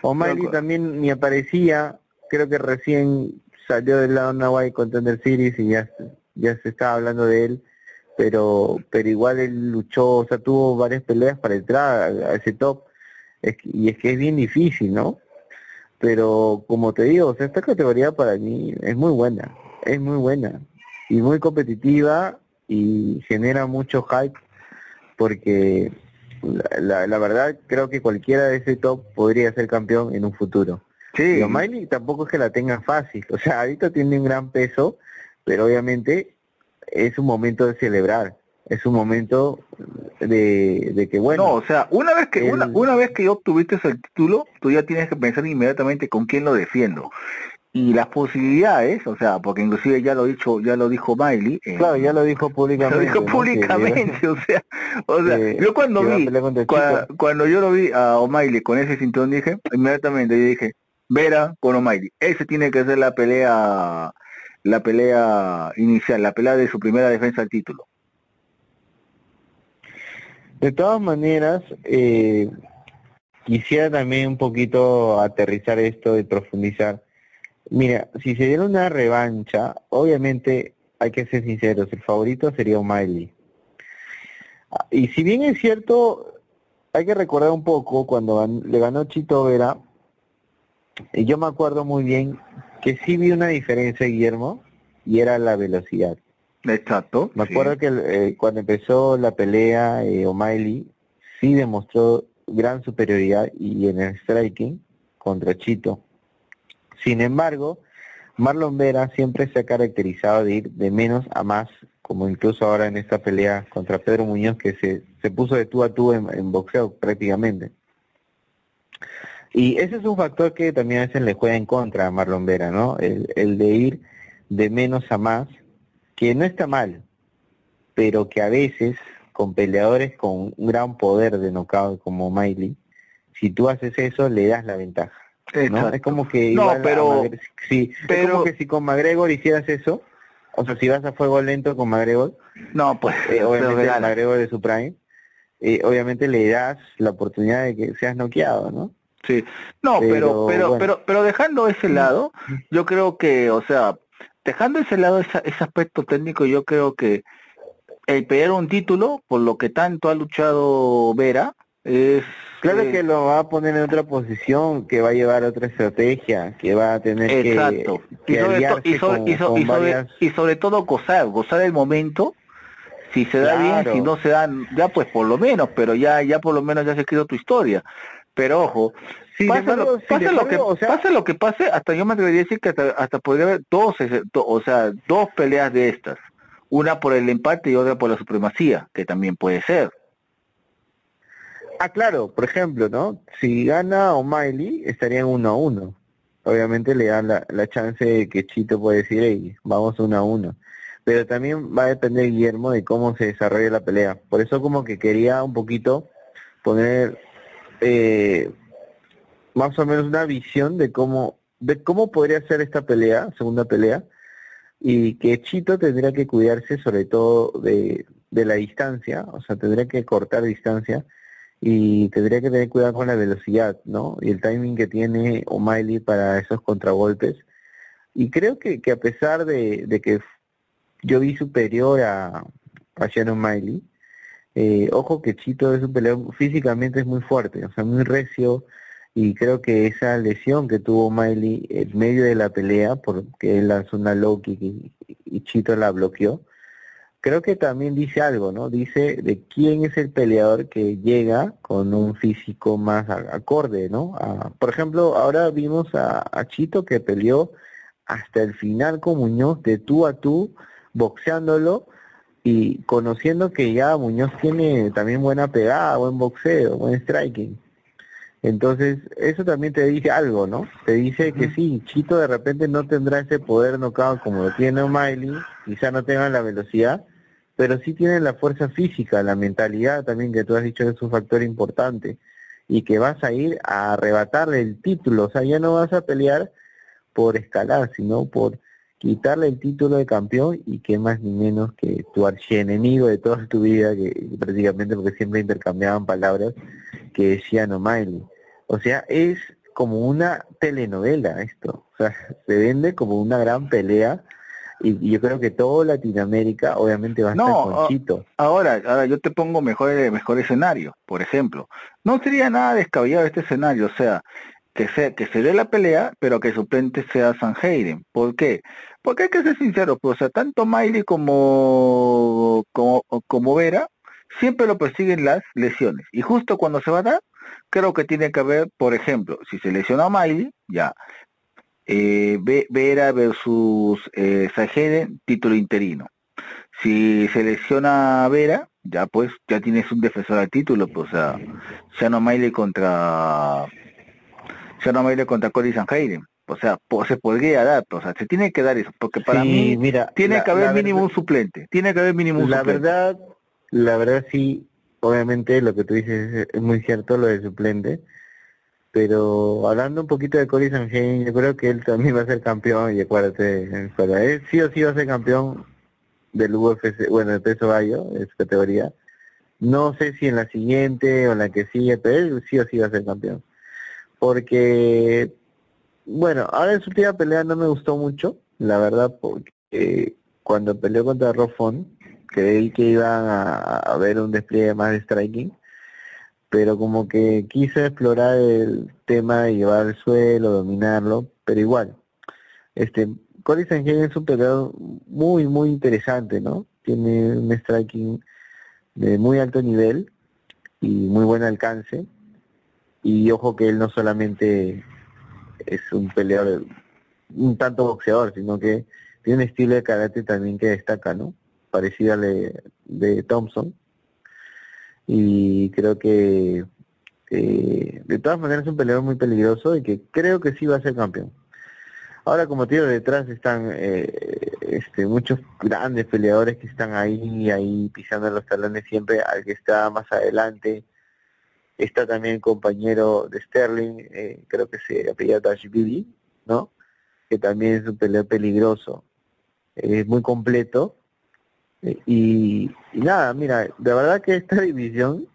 Speaker 2: O'Malley también ni aparecía, creo que recién salió del lado Nahuay Contender Series y ya, ya se estaba hablando de él, pero pero igual él luchó, o sea, tuvo varias peleas para entrar a, ese top, y es que es bien difícil, ¿no? Pero como te digo, o sea, esta categoría para mí es muy buena, es muy buena y muy competitiva y genera mucho hype porque la, la, verdad creo que cualquiera de ese top podría ser campeón en un futuro. Sí. Y O'Malley tampoco es que la tenga fácil, o sea, ahorita tiene un gran peso, pero obviamente es un momento de celebrar, es un momento de, de que bueno.
Speaker 1: No, o sea, una vez que una, una vez que obtuviste el título, tú ya tienes que pensar inmediatamente con quién lo defiendo y las posibilidades, o sea, porque inclusive ya lo dicho, ya lo dijo Miley.
Speaker 2: Eh, claro, ya lo dijo públicamente.
Speaker 1: Lo dijo públicamente, o sea, o sea, yo cuando vi, cuando, yo lo vi a O'Malley con ese cinturón dije, inmediatamente yo dije, Vera con O'Malley, ese tiene que ser la pelea, la pelea inicial, la pelea de su primera defensa al título.
Speaker 2: De todas maneras, eh, quisiera también un poquito aterrizar esto y profundizar Mira, si se diera una revancha, obviamente hay que ser sinceros, el favorito sería O'Malley. Ah, y si bien es cierto, hay que recordar un poco cuando le ganó Chito Vera, y yo me acuerdo muy bien que sí vi una diferencia, Guillermo, y era la velocidad.
Speaker 1: Exacto.
Speaker 2: Me acuerdo que eh, cuando empezó la pelea, eh, O'Malley sí demostró gran superioridad y en el striking contra Chito. Sin embargo, Marlon Vera siempre se ha caracterizado de ir de menos a más, como incluso ahora en esta pelea contra Pedro Muñoz, que se, se puso de tú a tú en, boxeo prácticamente. Y ese es un factor que también a veces le juega en contra a Marlon Vera, ¿no? El, de ir de menos a más, que no está mal, pero que a veces con peleadores con un gran poder de knockout como Miley, si tú haces eso, le das la ventaja. Es como que
Speaker 1: no, pero,
Speaker 2: sí, pero... Es como que si con McGregor hicieras eso, o sea, si vas a fuego lento con McGregor,
Speaker 1: no, pues,
Speaker 2: eh, obviamente a McGregor de su prime, eh, obviamente le das la oportunidad de que seas noqueado, ¿no?
Speaker 1: Sí, no, pero, pero, pero, pero, dejando ese lado, yo creo que, o sea, dejando ese lado ese, ese aspecto técnico, yo creo que el pelear un título, por lo que tanto ha luchado Vera, es
Speaker 2: Claro que lo va a poner en otra posición, que va a llevar otra estrategia, que va a tener que,
Speaker 1: y sobre, y, sobre, todo gozar, gozar el momento, si se da bien, si no se da, ya pues por lo menos, pero ya ya por lo menos ya se escrito tu historia. Pero ojo, pase, lo, que, pase lo que pase, hasta yo me atrevería a decir que hasta, hasta podría haber dos, o sea, dos peleas de estas. Una por el empate y otra por la supremacía, que también puede ser.
Speaker 2: Ah, claro, por ejemplo, ¿no? Si gana O'Malley, estarían uno a uno. Obviamente le dan la, la chance de que Chito puede decir, hey, vamos uno a uno. pero también va a depender Guillermo de cómo se desarrolle la pelea. Por eso como que quería un poquito poner eh, más o menos una visión de cómo de cómo podría ser esta pelea, segunda pelea, y que Chito tendría que cuidarse sobre todo de, de la distancia, o sea, tendría que cortar distancia y tendría que tener cuidado con la velocidad, ¿no? Y el timing que tiene O'Malley para esos contragolpes. Y creo que, que a pesar de, que yo vi superior a, a Shannon Miley. Eh, ojo que Chito es un peleador, físicamente es muy fuerte, o sea, muy recio, y creo que esa lesión que tuvo Miley en medio de la pelea, porque él lanzó una low kick y, Chito la bloqueó, creo que también dice algo, ¿no? Dice de quién es el peleador que llega con un físico más acorde, ¿no? por ejemplo, ahora vimos a, a Chito que peleó hasta el final con Muñoz de tú a tú, boxeándolo y conociendo que ya Muñoz tiene también buena pegada, buen boxeo, buen striking. Entonces, eso también te dice algo, ¿no? Te dice que sí, Chito de repente no tendrá ese poder knockout como lo tiene O'Malley, quizá no tenga la velocidad, pero sí tiene la fuerza física, la mentalidad también que tú has dicho que es un factor importante y que vas a ir a arrebatarle el título, o sea, ya no vas a pelear por escalar, sino por quitarle el título de campeón y que más ni menos que tu archienemigo de toda tu vida, que prácticamente porque siempre intercambiaban palabras, que decían O'Malley. O sea, es como una telenovela esto, o sea, se vende como una gran pelea y, yo creo que todo Latinoamérica obviamente va a estar con Chito.
Speaker 4: Ahora, ahora yo te pongo mejor, mejor escenario, por ejemplo. No sería nada descabellado este escenario, o sea, que se, que se dé la pelea, pero que suplente sea San Hayden. ¿Por qué? Porque hay que ser sincero, pues, o sea, tanto Miley como, como, como Vera siempre lo persiguen las lesiones. Y justo cuando se va a dar, creo que tiene que haber, por ejemplo, si se lesiona a Miley, ya, eh, Vera versus eh, título interino. Si se lesiona a Vera, ya pues, ya tienes un defensor al título, pues, o sea, Shannon Miley contra Shannon Miley contra Cody Sanheiden o sea, se podría dar, o sea, se tiene que dar eso, porque para mí mira, tiene que haber mínimo un suplente, tiene que haber mínimo un
Speaker 2: la
Speaker 4: suplente.
Speaker 2: La verdad, la verdad sí, obviamente lo que tú dices es, muy cierto, lo de suplente, pero hablando un poquito de Cory Sanheim, yo creo que él también va a ser campeón, y acuérdate, para él sí o sí va a ser campeón del UFC, bueno, del peso gallo, es categoría. No sé si en la siguiente o en la que sigue, pero él sí o sí va a ser campeón. Porque bueno, ahora en su última pelea no me gustó mucho, la verdad, porque cuando peleó contra Rofón, creí que iban a, ver un despliegue más de striking, pero como que quise explorar el tema de llevar el suelo, dominarlo, pero igual. Este, Cory es un peleador muy, muy interesante, ¿no? Tiene un striking de muy alto nivel y muy buen alcance. Y ojo que él no solamente es un peleador, un tanto boxeador, sino que tiene un estilo de karate también que destaca, ¿no? Parecido al de, Thompson. Y creo que de todas maneras es un peleador muy peligroso y que creo que sí va a ser campeón. Ahora, como te digo, detrás están eh, este, muchos grandes peleadores que están ahí, ahí pisando los talones siempre al que está más adelante Está también el compañero de Sterling, eh, creo que se apellida Bibi, ¿no? Que también es un peleador peligroso. Es muy completo. Eh, y, nada, mira, de verdad que esta división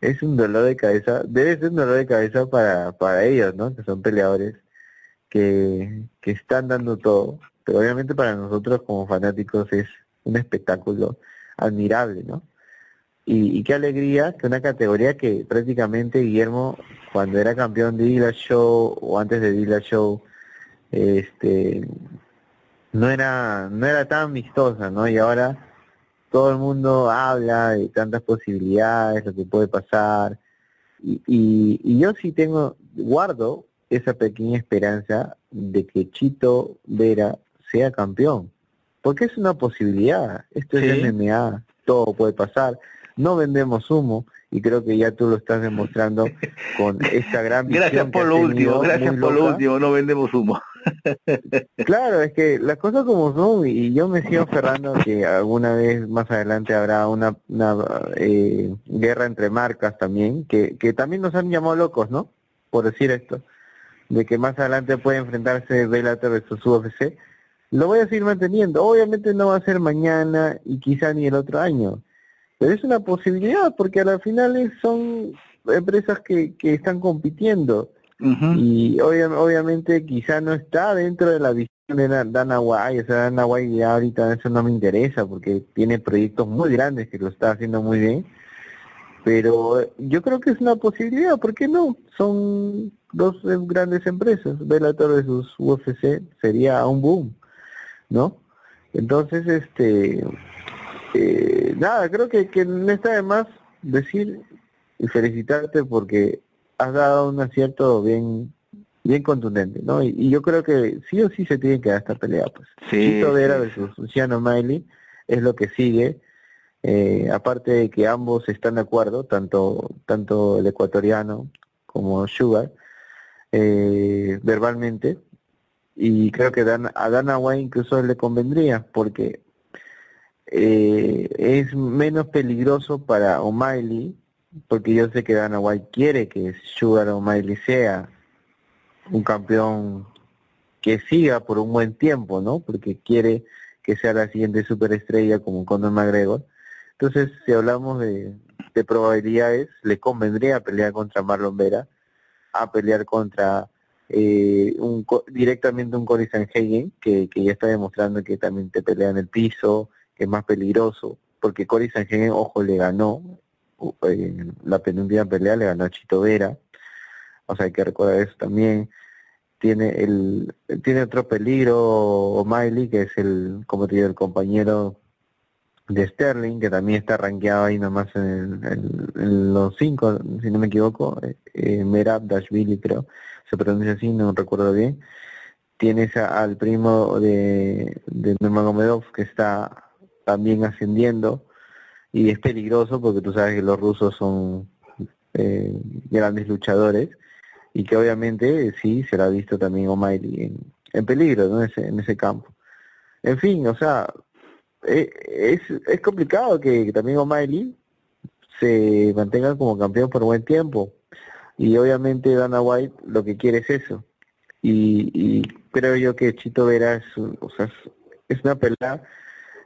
Speaker 2: es un dolor de cabeza, debe ser un dolor de cabeza para, para ellos, ¿no? Que son peleadores que, que están dando todo. Pero obviamente para nosotros como fanáticos es un espectáculo admirable, ¿no? Y, qué alegría que una categoría que prácticamente Guillermo, cuando era campeón de Dila Show o antes de Dila Show, este, no era, no era tan vistosa, ¿no? Y ahora todo el mundo habla de tantas posibilidades, lo que puede pasar. Y, y, y yo sí tengo, guardo esa pequeña esperanza de que Chito Vera sea campeón. Porque es una posibilidad. Esto es MMA, todo puede pasar no vendemos humo y creo que ya tú lo estás demostrando con esta gran
Speaker 4: visión Gracias por lo último, gracias por lo último, no vendemos humo.
Speaker 2: claro, es que las cosas como son, y yo me sigo aferrando que alguna vez más adelante habrá una, una eh, guerra entre marcas también, que, que también nos han llamado locos, ¿no? Por decir esto, de que más adelante puede enfrentarse Bellator versus UFC. Lo voy a seguir manteniendo. Obviamente no va a ser mañana y quizá ni el otro año, pero es una posibilidad porque a las finales son empresas que, que están compitiendo y obviamente quizá no está dentro de la visión de Dana White, o sea, Dana ya ahorita eso no me interesa porque tiene proyectos muy grandes que lo está haciendo muy bien, pero yo creo que es una posibilidad, ¿por qué no? Son dos grandes empresas, Bellator versus UFC sería un boom, ¿no? Entonces, este, eh, nada, creo que, que no está de más decir y felicitarte porque has dado un acierto bien bien contundente, ¿no? Y, yo creo que sí o sí se tiene que dar esta pelea, pues. Sí, Chito Vera versus Luciano Miley es lo que sigue. Eh, aparte de que ambos están de acuerdo, tanto tanto el ecuatoriano como Sugar, eh, verbalmente, y creo que a Dana White incluso le convendría, porque eh, es menos peligroso para O'Malley porque yo sé que Dana White quiere que Sugar O'Malley sea un campeón que siga por un buen tiempo, ¿no? Porque quiere que sea la siguiente superestrella como Conor McGregor. Entonces, si hablamos de, probabilidades, le convendría pelear contra Marlon Vera, a pelear contra eh, un, directamente un Cory Sanhagen, que, que ya está demostrando que también te pelea en el piso, que es más peligroso, porque Cory Sanhagen, ojo, le ganó en la penúltima pelea le ganó a Chito Vera, o sea hay que recordar eso también. Tiene el tiene otro peligro O'Malley, que es el, como te digo, el compañero de Sterling, que también está rankeado ahí nomás en, los cinco, si no me equivoco, eh, eh, Merab Dashvili creo, se pronuncia así, no recuerdo bien. Tienes al primo de, de Nurmagomedov que está también ascendiendo, y es peligroso porque tú sabes que los rusos son eh, grandes luchadores y que obviamente sí se ha visto también O'Malley en, en peligro ¿no? en, ese, en ese campo. En fin, o sea, eh, es, es complicado que también O'Malley se mantenga como campeón por buen tiempo y obviamente Dana White lo que quiere es eso y, y creo yo que Chito Vera es, o sea, es una pelea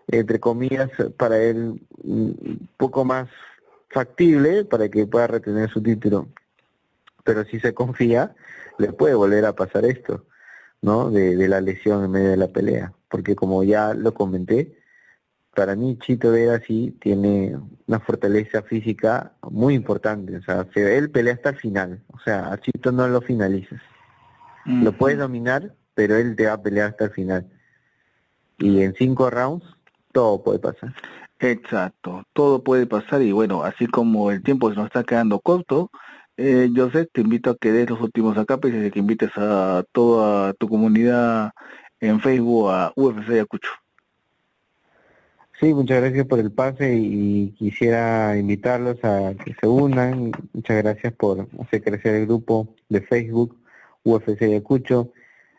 Speaker 2: entre comillas, para él un poco más factible para que pueda retener su título. Pero si se confía, le puede volver a pasar esto, ¿no? De, de la lesión en medio de la pelea. Porque como ya lo comenté, para mí Chito Vera sí tiene una fortaleza física muy importante. O sea, él pelea hasta el final. O sea, a Chito no lo finalizas. Lo puedes dominar, pero él te va a pelear hasta el final. Y en cinco rounds todo puede pasar.
Speaker 4: Exacto, todo puede pasar y bueno, así como el tiempo se nos está quedando corto, eh, José, te invito a que des los últimos acapes y que invites a toda tu comunidad en Facebook a UFC Ayacucho.
Speaker 2: Sí, muchas gracias por el pase y quisiera invitarlos a que se unan. Muchas gracias por hacer crecer el grupo de Facebook UFC Ayacucho.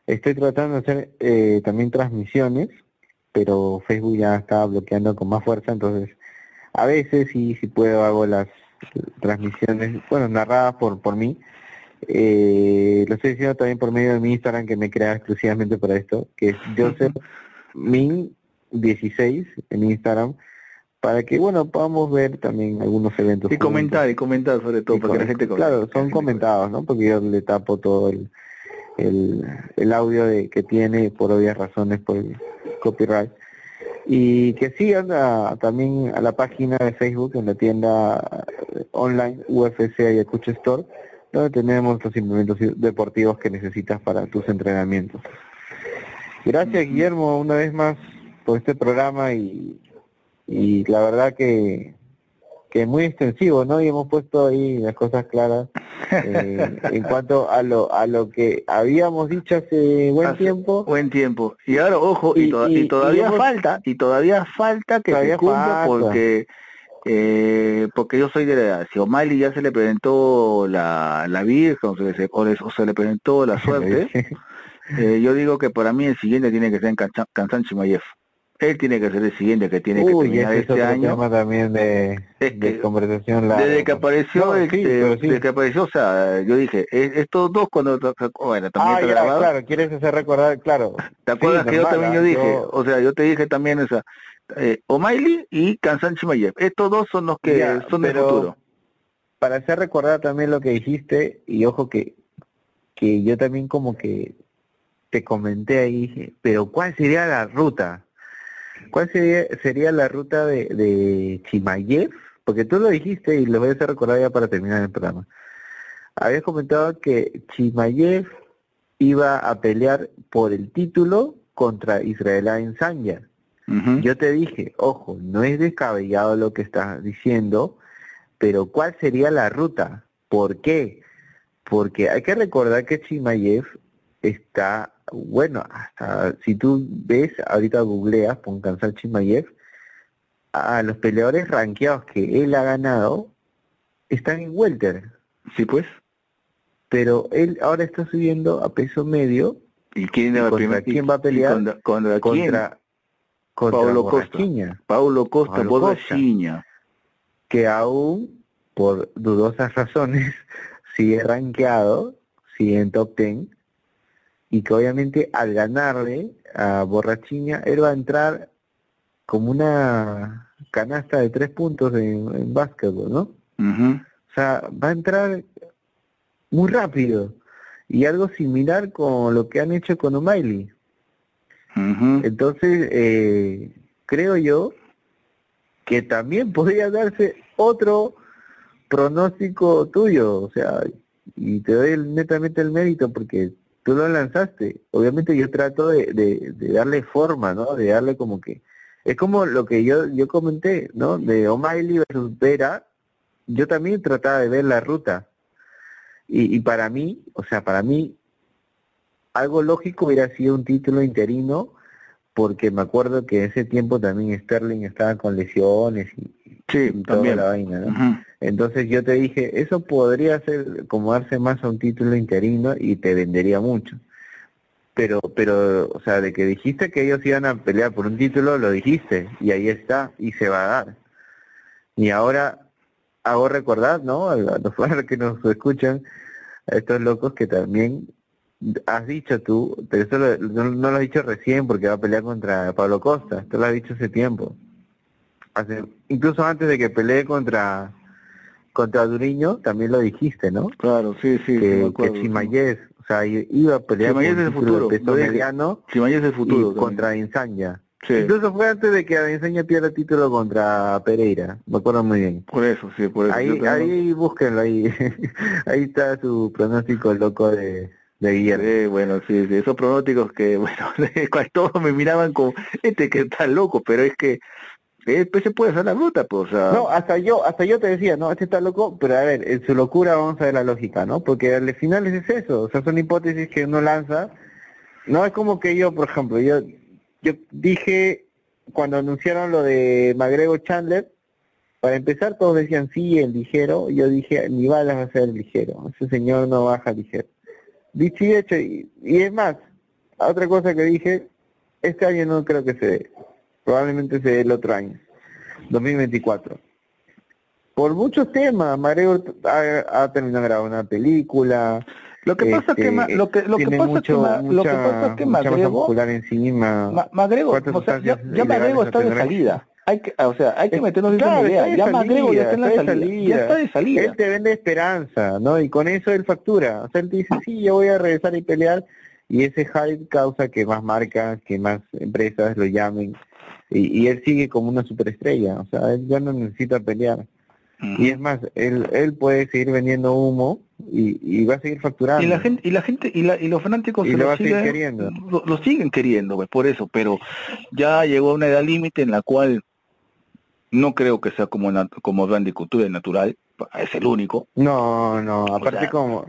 Speaker 2: Estoy tratando de hacer eh, también transmisiones pero Facebook ya está bloqueando con más fuerza, entonces a veces sí, si puedo hago las transmisiones, bueno, narradas por, por mí. Eh, lo estoy diciendo también por medio de mi Instagram que me crea exclusivamente para esto, que es Joseph Min 16 en Instagram, para que, bueno, podamos ver también algunos eventos.
Speaker 4: Y comentar, y comentar sobre todo, porque la gente
Speaker 2: Claro, son comentados, ¿no? Porque yo le tapo todo el, el, el audio de, que tiene por obvias razones, por copyright. Y que sigan también a la página de Facebook en la tienda online UFC Ayacucho Store, donde tenemos los implementos deportivos que necesitas para tus entrenamientos. Gracias Guillermo una vez más por este programa y, y la verdad que que es muy extensivo, ¿no? Y hemos puesto ahí las cosas claras eh, en cuanto a lo a lo que habíamos dicho hace buen tiempo.
Speaker 4: Buen tiempo. Y ahora, ojo, y, todavía falta, y todavía falta que se cumpla porque eh, porque yo soy de la edad, si O'Malley ya se le presentó la, la Virgen o se, le, o se le presentó la suerte,
Speaker 1: Eh, yo digo que para mí el siguiente tiene que ser en Kansan Chimayev. Él tiene que ser el siguiente que tiene que terminar este año.
Speaker 2: Tema también de, conversación
Speaker 1: Desde que apareció, este, desde que apareció, o sea, yo dije, estos dos cuando bueno, también
Speaker 2: ah, grabado. claro, quieres hacer recordar, claro.
Speaker 1: ¿Te acuerdas que yo también yo dije, o sea, yo te dije también esa eh, O'Malley y Kansan Chimayev. Estos dos son los que son del futuro.
Speaker 2: Para hacer recordar también lo que dijiste y ojo que que yo también como que te comenté ahí, pero ¿cuál sería la ruta? ¿Cuál sería, sería la ruta de, de Chimayev? Porque tú lo dijiste y lo voy a hacer recordar ya para terminar el programa. Habías comentado que Chimayev iba a pelear por el título contra Israel en Sanya. Yo te dije, ojo, no es descabellado lo que estás diciendo, pero ¿cuál sería la ruta? ¿Por qué? Porque hay que recordar que Chimayev está bueno, hasta si tú ves, ahorita googleas, pon Kansal Chimayev, a los peleadores rankeados que él ha ganado están en welter.
Speaker 1: Sí, pues.
Speaker 2: Pero él ahora está subiendo a peso medio.
Speaker 1: ¿Y quién, contra
Speaker 2: quién va a pelear?
Speaker 1: Contra, contra, contra,
Speaker 2: contra
Speaker 1: Paulo Costa. Paulo Costa, Paulo Costa
Speaker 2: que aún, por dudosas razones, sigue rankeado, sigue en top ten, y que obviamente al ganarle a Borrachiña, él va a entrar como una canasta de tres puntos en, en básquetbol, ¿no? O sea, va a entrar muy rápido y algo similar con lo que han hecho con O'Malley. Entonces, eh, creo yo que también podría darse otro pronóstico tuyo, o sea, y te doy netamente el mérito porque tú lo lanzaste. Obviamente yo trato de, de, darle forma, ¿no? De darle como que... Es como lo que yo yo comenté, ¿no? De O'Malley versus Vera, yo también trataba de ver la ruta. Y, y para mí, o sea, para mí, algo lógico hubiera sido un título interino, porque me acuerdo que en ese tiempo también Sterling estaba con lesiones y,
Speaker 1: sí,
Speaker 2: toda la vaina, ¿no? Entonces yo te dije, eso podría ser como darse más a un título interino y te vendería mucho. Pero, pero, o sea, de que dijiste que ellos iban a pelear por un título, lo dijiste, y ahí está, y se va a dar. Y ahora hago recordar, ¿no? A los que nos escuchan, a estos locos que también has dicho tú, pero eso no, lo has dicho recién porque va a pelear contra Pablo Costa, esto lo has dicho hace tiempo. Hace, incluso antes de que pelee contra contra Duriño también lo dijiste, ¿no?
Speaker 1: Claro, sí, sí.
Speaker 2: Que, que Chimayez, o sea, iba a pelear
Speaker 1: es el futuro,
Speaker 2: peso mediano
Speaker 1: Chimayez es el futuro
Speaker 2: contra Insanya. Sí. Incluso fue antes de que Insanya pierda título contra Pereira, me acuerdo muy bien.
Speaker 1: Por eso, sí, por eso.
Speaker 2: Ahí, ahí búsquenlo, ahí, ahí está su pronóstico loco de, de Guillermo.
Speaker 1: bueno, sí, sí, esos pronósticos que, bueno, todos me miraban como, este que está loco, pero es que pues se puede hacer la ruta, pues.
Speaker 2: No, hasta yo, hasta yo te decía, no, este está loco, pero a ver, en su locura vamos a ver la lógica, ¿no? Porque al final es eso, o sea, son hipótesis que uno lanza. No es como que yo, por ejemplo, yo, yo dije, cuando anunciaron lo de Magrego Chandler, para empezar todos decían sí, el ligero, yo dije, ni balas va a ser el ligero, ese señor no baja ligero. Dicho y hecho, y, y es más, otra cosa que dije, este año no creo que se dé probablemente sea el otro año, 2024. Por muchos temas, Mareo ha, terminado de grabar una película.
Speaker 1: Lo que pasa es que este, lo que lo que pasa es que lo que pasa es que Magrego
Speaker 2: encima.
Speaker 1: Magrego, o sea, ya, ya Magrego está de salida. Hay que, o sea, hay que meternos en claro, idea. Ya Magrego ya está en la salida. Ya está de salida.
Speaker 2: Él te vende esperanza, ¿no? Y con eso él factura. O sea, él te dice, sí, yo voy a regresar y pelear. Y ese hype causa que más marcas, que más empresas lo llamen y, él sigue como una superestrella, o sea, él ya no necesita pelear. Y es más, él, él puede seguir vendiendo humo y, va a seguir facturando.
Speaker 1: Y la gente, y la gente, y, la, y los fanáticos
Speaker 2: lo, siguen, queriendo.
Speaker 1: Lo, siguen queriendo, pues, por eso, pero ya llegó a una edad límite en la cual no creo que sea como como Randy Couture natural, es el único.
Speaker 2: No, no, aparte como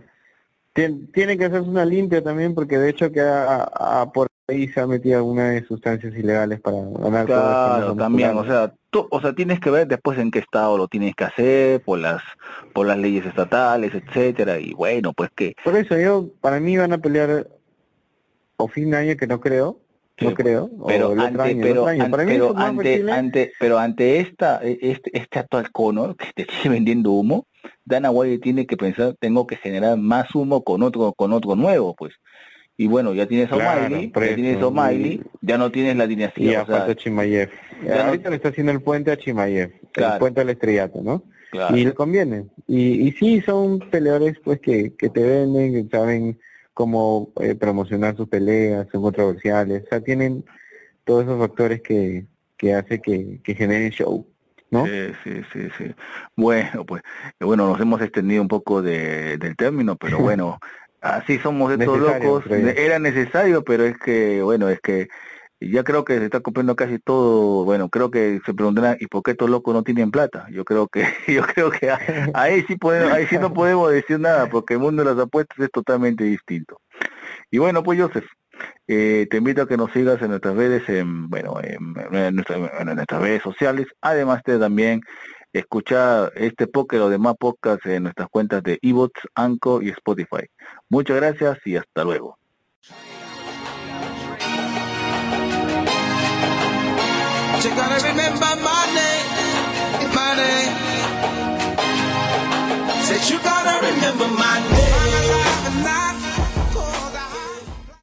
Speaker 2: tiene que hacerse una limpia también porque de hecho que a, por ahí se ha metido alguna de sustancias ilegales para ganar
Speaker 1: claro, también, o sea, o sea, tienes que ver después en qué estado lo tienes que hacer por las por las leyes estatales, etcétera y bueno, pues que
Speaker 2: Por eso yo para mí van a pelear o fin de año que no creo, no creo.
Speaker 1: Pero, ante, pero, ante, pero, ante, esta, e, este, este actual cono que te sigue vendiendo humo, Dana White tiene que pensar, tengo que generar más humo con otro, con otro nuevo, pues. Y bueno, ya tienes a O'Malley, ya tienes a O'Malley, ya no tienes la dinastía.
Speaker 2: Y ya falta Chimayev. Ahorita le está haciendo el puente a Chimayev, el puente al estrellato, ¿no? Y le conviene. Y, y sí, son peleadores pues que, que te venden, que saben cómo eh, promocionar sus peleas, son controversiales, o sea, tienen todos esos factores que, que hace que, que generen show. ¿No?
Speaker 1: Sí, sí, sí, sí. Bueno, pues, bueno, nos hemos extendido un poco de, del término, pero bueno, así somos estos locos. Era necesario, pero es que, bueno, es que ya creo que se está cumpliendo casi todo, bueno, creo que se preguntarán, ¿y por qué estos locos no tienen plata? Yo creo que, yo creo que ahí sí podemos, ahí sí no podemos decir nada, porque el mundo de las apuestas es totalmente distinto. Y bueno, pues Joseph, eh, te invito a que nos sigas en nuestras redes, en, bueno, en, nuestras redes sociales, además de también escuchar este podcast o demás podcasts en nuestras cuentas de eBots, Anco y Spotify. Muchas gracias y hasta luego.